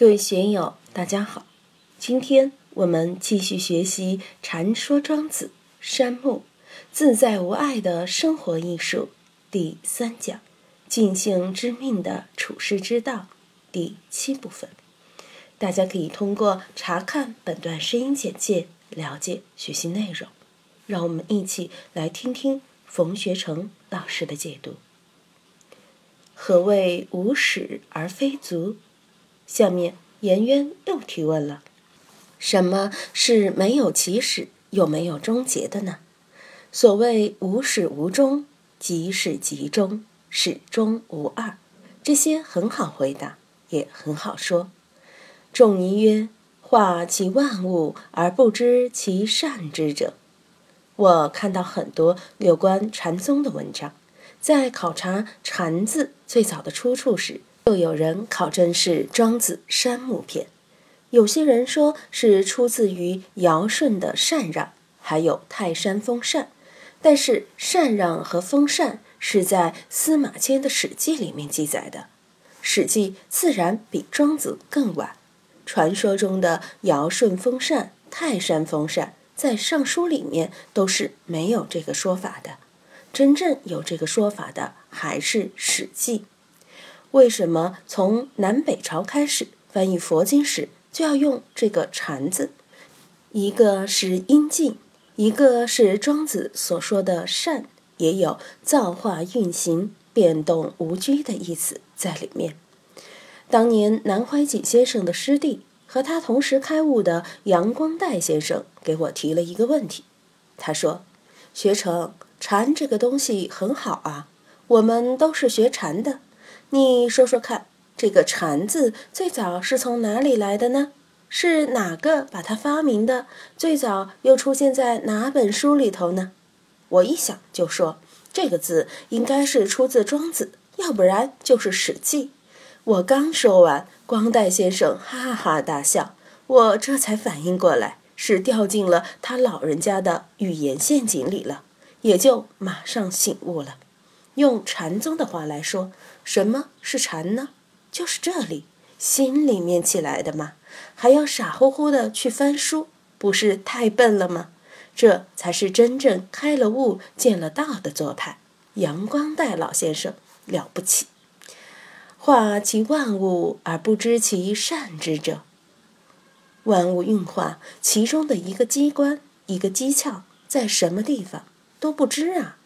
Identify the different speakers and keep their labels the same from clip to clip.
Speaker 1: 各位学友，大家好。今天我们继续学习《禅说庄子·山木自在无碍的生活艺术》第三讲“尽性知命的处世之道”第七部分。大家可以通过查看本段声音简介了解学习内容。让我们一起来听听冯学成老师的解读。何谓无始而非足？下面颜渊又提问了：什么是没有起始又没有终结的呢？所谓无始无终，即始即终，始终无二，这些很好回答，也很好说。仲尼曰：“化其万物而不知其善之者。”我看到很多有关禅宗的文章，在考察“禅”字最早的出处时。又有人考证是《庄子·山木篇》，有些人说是出自于尧舜的禅让，还有泰山封禅。但是禅让和封禅是在司马迁的《史记》里面记载的，《史记》自然比庄子更晚。传说中的尧舜封禅、泰山封禅，在《尚书》里面都是没有这个说法的。真正有这个说法的还是《史记》。为什么从南北朝开始翻译佛经时就要用这个“禅”字？一个是音近，一个是庄子所说的“善”，也有造化运行、变动无拘的意思在里面。当年南怀瑾先生的师弟和他同时开悟的杨光岱先生给我提了一个问题，他说：“学成禅这个东西很好啊，我们都是学禅的。”你说说看，这个“禅”字最早是从哪里来的呢？是哪个把它发明的？最早又出现在哪本书里头呢？我一想就说，这个字应该是出自《庄子》，要不然就是《史记》。我刚说完，光代先生哈哈大笑，我这才反应过来，是掉进了他老人家的语言陷阱里了，也就马上醒悟了。用禅宗的话来说。什么是禅呢？就是这里心里面起来的嘛，还要傻乎乎的去翻书，不是太笨了吗？这才是真正开了悟、见了道的做派。阳光代老先生了不起，化其万物而不知其善之者。万物运化其中的一个机关、一个机窍在什么地方都不知啊。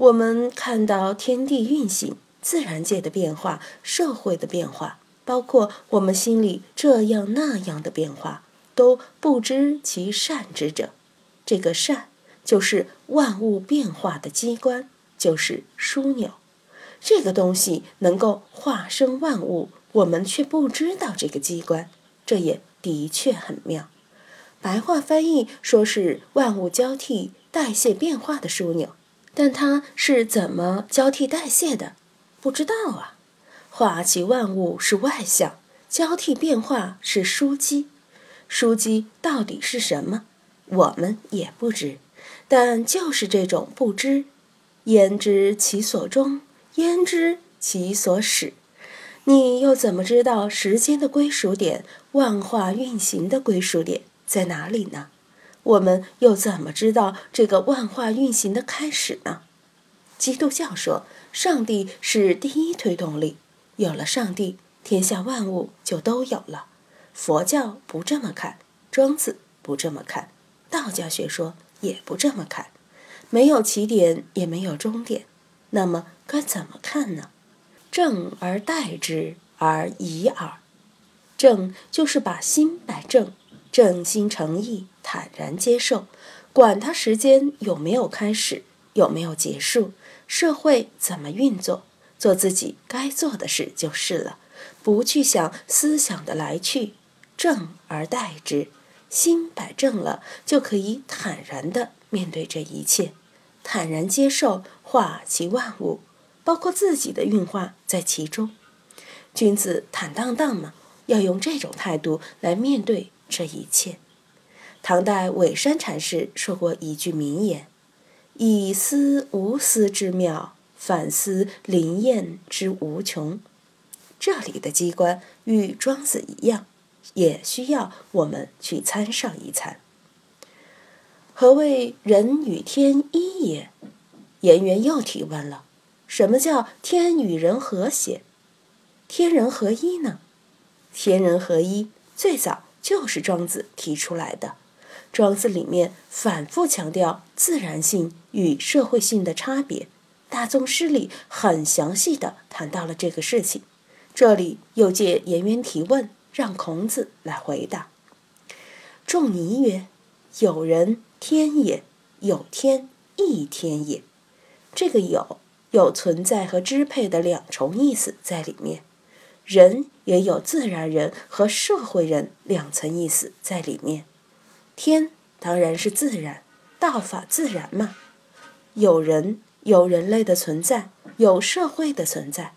Speaker 1: 我们看到天地运行。自然界的变化，社会的变化，包括我们心里这样那样的变化，都不知其善之者。这个善，就是万物变化的机关，就是枢纽。这个东西能够化生万物，我们却不知道这个机关，这也的确很妙。白话翻译说是万物交替、代谢变化的枢纽，但它是怎么交替代谢的？不知道啊，化其万物是外象，交替变化是枢机，枢机到底是什么？我们也不知，但就是这种不知，焉知其所终？焉知其所始？你又怎么知道时间的归属点、万化运行的归属点在哪里呢？我们又怎么知道这个万化运行的开始呢？基督教说。上帝是第一推动力，有了上帝，天下万物就都有了。佛教不这么看，庄子不这么看，道家学说也不这么看。没有起点，也没有终点，那么该怎么看呢？正而待之而已耳。正就是把心摆正，正心诚意，坦然接受，管它时间有没有开始，有没有结束。社会怎么运作，做自己该做的事就是了，不去想思想的来去，正而待之，心摆正了，就可以坦然的面对这一切，坦然接受化其万物，包括自己的运化在其中。君子坦荡荡嘛，要用这种态度来面对这一切。唐代韦山禅师说过一句名言。以思无思之妙，反思灵验之无穷。这里的机关与庄子一样，也需要我们去参上一参。何谓人与天一也？颜渊又提问了：什么叫天与人和谐？天人合一呢？天人合一最早就是庄子提出来的。庄子里面反复强调自然性与社会性的差别，大宗师里很详细的谈到了这个事情。这里又借颜渊提问，让孔子来回答。仲尼曰：“有人天也，有天亦天也。”这个“有”有存在和支配的两重意思在里面，人也有自然人和社会人两层意思在里面。天当然是自然，道法自然嘛。有人，有人类的存在，有社会的存在，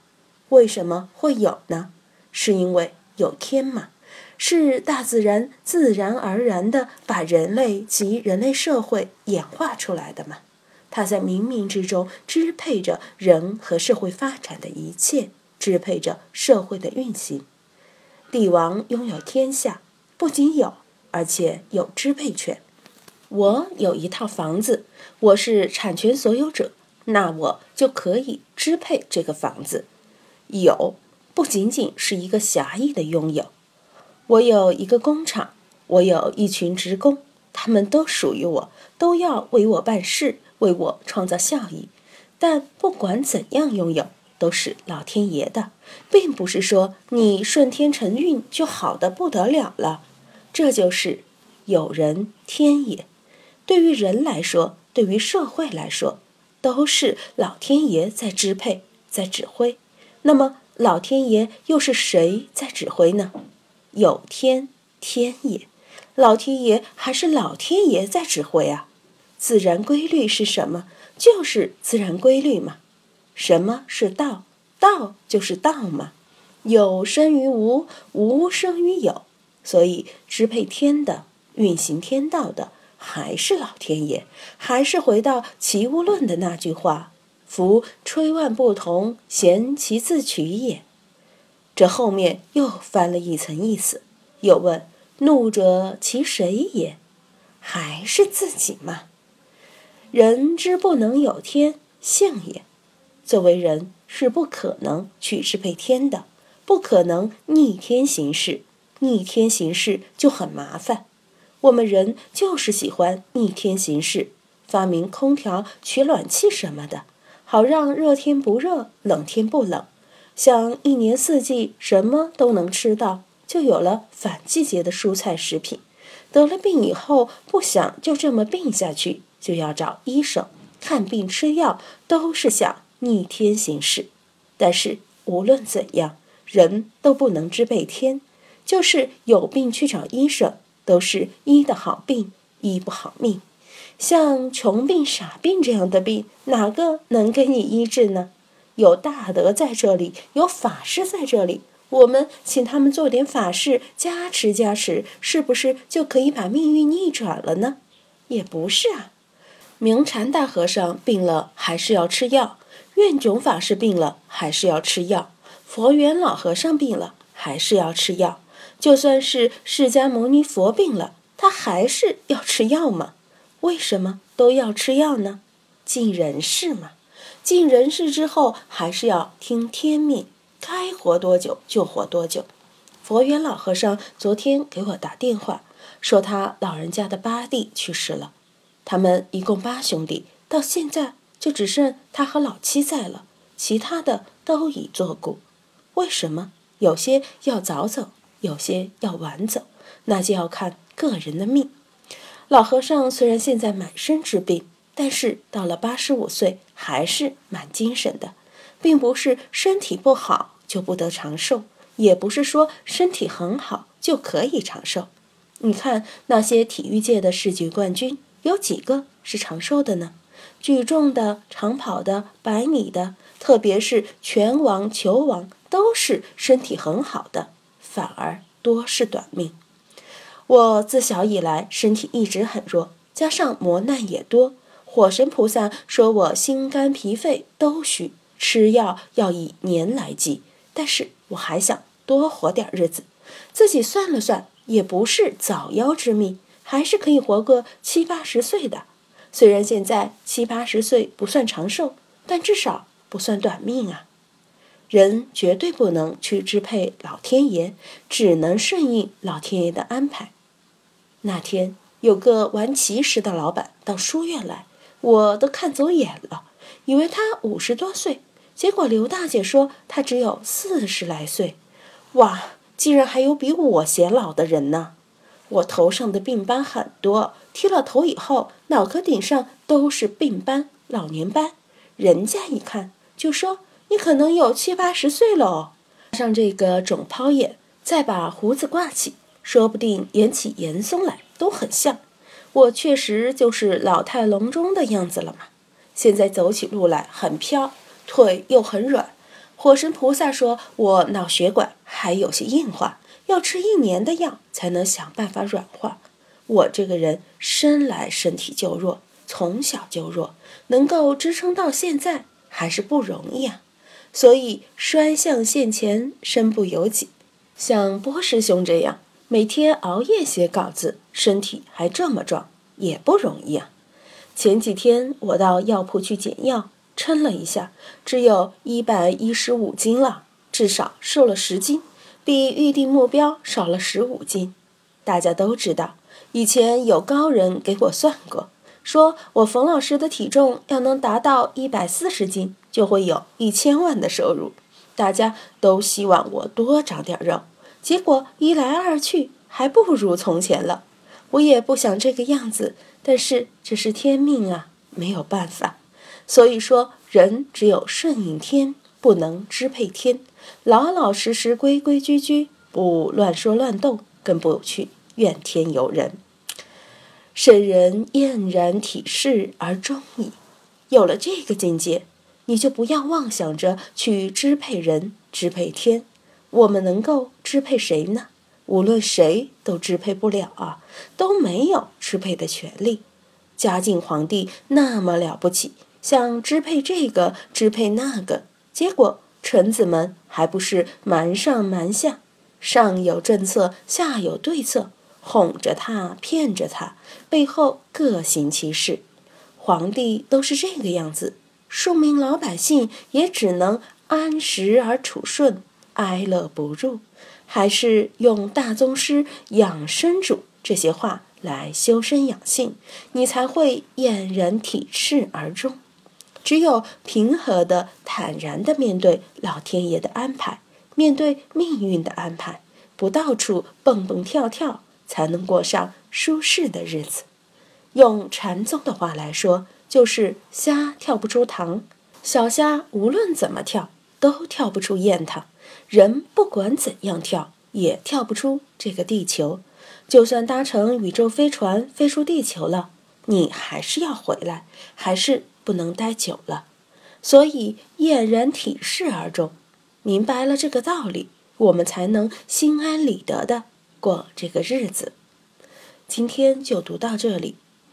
Speaker 1: 为什么会有呢？是因为有天嘛，是大自然自然而然的把人类及人类社会演化出来的嘛。它在冥冥之中支配着人和社会发展的一切，支配着社会的运行。帝王拥有天下，不仅有。而且有支配权，我有一套房子，我是产权所有者，那我就可以支配这个房子。有不仅仅是一个狭义的拥有，我有一个工厂，我有一群职工，他们都属于我，都要为我办事，为我创造效益。但不管怎样拥有，都是老天爷的，并不是说你顺天承运就好的不得了了。这就是有人天也。对于人来说，对于社会来说，都是老天爷在支配，在指挥。那么，老天爷又是谁在指挥呢？有天天也，老天爷还是老天爷在指挥啊。自然规律是什么？就是自然规律嘛。什么是道？道就是道嘛。有生于无，无生于有。所以，支配天的、运行天道的，还是老天爷，还是回到《齐物论》的那句话：“夫吹万不同，贤其自取也。”这后面又翻了一层意思，又问：“怒者其谁也？”还是自己嘛。人之不能有天性也，作为人是不可能去支配天的，不可能逆天行事。逆天行事就很麻烦，我们人就是喜欢逆天行事，发明空调、取暖器什么的，好让热天不热，冷天不冷，想一年四季什么都能吃到，就有了反季节的蔬菜食品。得了病以后，不想就这么病下去，就要找医生看病吃药，都是想逆天行事。但是无论怎样，人都不能支配天。就是有病去找医生，都是医的好病，医不好命。像穷病、傻病这样的病，哪个能给你医治呢？有大德在这里，有法师在这里，我们请他们做点法事，加持加持，是不是就可以把命运逆转了呢？也不是啊。明禅大和尚病了，还是要吃药；愿炯法师病了，还是要吃药；佛缘老和尚病了，还是要吃药。就算是释迦牟尼佛病了，他还是要吃药吗？为什么都要吃药呢？尽人事嘛。尽人事之后，还是要听天命，该活多久就活多久。佛缘老和尚昨天给我打电话，说他老人家的八弟去世了，他们一共八兄弟，到现在就只剩他和老七在了，其他的都已作故。为什么？有些要早走。有些要晚走，那就要看个人的命。老和尚虽然现在满身之病，但是到了八十五岁还是蛮精神的，并不是身体不好就不得长寿，也不是说身体很好就可以长寿。你看那些体育界的世界冠军，有几个是长寿的呢？举重的、长跑的、百米的，特别是拳王、球王，都是身体很好的。反而多是短命。我自小以来身体一直很弱，加上磨难也多。火神菩萨说我心肝脾肺都虚，吃药要以年来计。但是我还想多活点日子。自己算了算，也不是早夭之命，还是可以活个七八十岁的。虽然现在七八十岁不算长寿，但至少不算短命啊。人绝对不能去支配老天爷，只能顺应老天爷的安排。那天有个玩奇石的老板到书院来，我都看走眼了，以为他五十多岁，结果刘大姐说他只有四十来岁。哇，竟然还有比我显老的人呢！我头上的病斑很多，剃了头以后，脑壳顶上都是病斑、老年斑。人家一看就说。你可能有七八十岁了哦，上这个肿泡眼，再把胡子挂起，说不定演起严嵩来都很像。我确实就是老态龙钟的样子了嘛。现在走起路来很飘，腿又很软。火神菩萨说我脑血管还有些硬化，要吃一年的药才能想办法软化。我这个人生来身体就弱，从小就弱，能够支撑到现在还是不容易啊。所以衰相现前，身不由己。像波师兄这样每天熬夜写稿子，身体还这么壮，也不容易啊。前几天我到药铺去捡药，称了一下，只有一百一十五斤了，至少瘦了十斤，比预定目标少了十五斤。大家都知道，以前有高人给我算过。说我冯老师的体重要能达到一百四十斤，就会有一千万的收入。大家都希望我多长点肉，结果一来二去还不如从前了。我也不想这个样子，但是这是天命啊，没有办法。所以说，人只有顺应天，不能支配天。老老实实、规规矩矩，不乱说乱动，更不去怨天尤人。圣人晏然体适而终矣。有了这个境界，你就不要妄想着去支配人、支配天。我们能够支配谁呢？无论谁都支配不了啊，都没有支配的权利。嘉靖皇帝那么了不起，想支配这个、支配那个，结果臣子们还不是瞒上瞒下，上有政策，下有对策。哄着他，骗着他，背后各行其事。皇帝都是这个样子，庶民老百姓也只能安时而处顺，哀乐不入。还是用大宗师、养生主这些话来修身养性，你才会俨然体适而终。只有平和的、坦然的面对老天爷的安排，面对命运的安排，不到处蹦蹦跳跳。才能过上舒适的日子。用禅宗的话来说，就是虾跳不出塘，小虾无论怎么跳都跳不出堰塘，人不管怎样跳也跳不出这个地球。就算搭乘宇宙飞船飞出地球了，你还是要回来，还是不能待久了。所以俨然体视而终。明白了这个道理，我们才能心安理得的。过这个日子，今天就读到这里。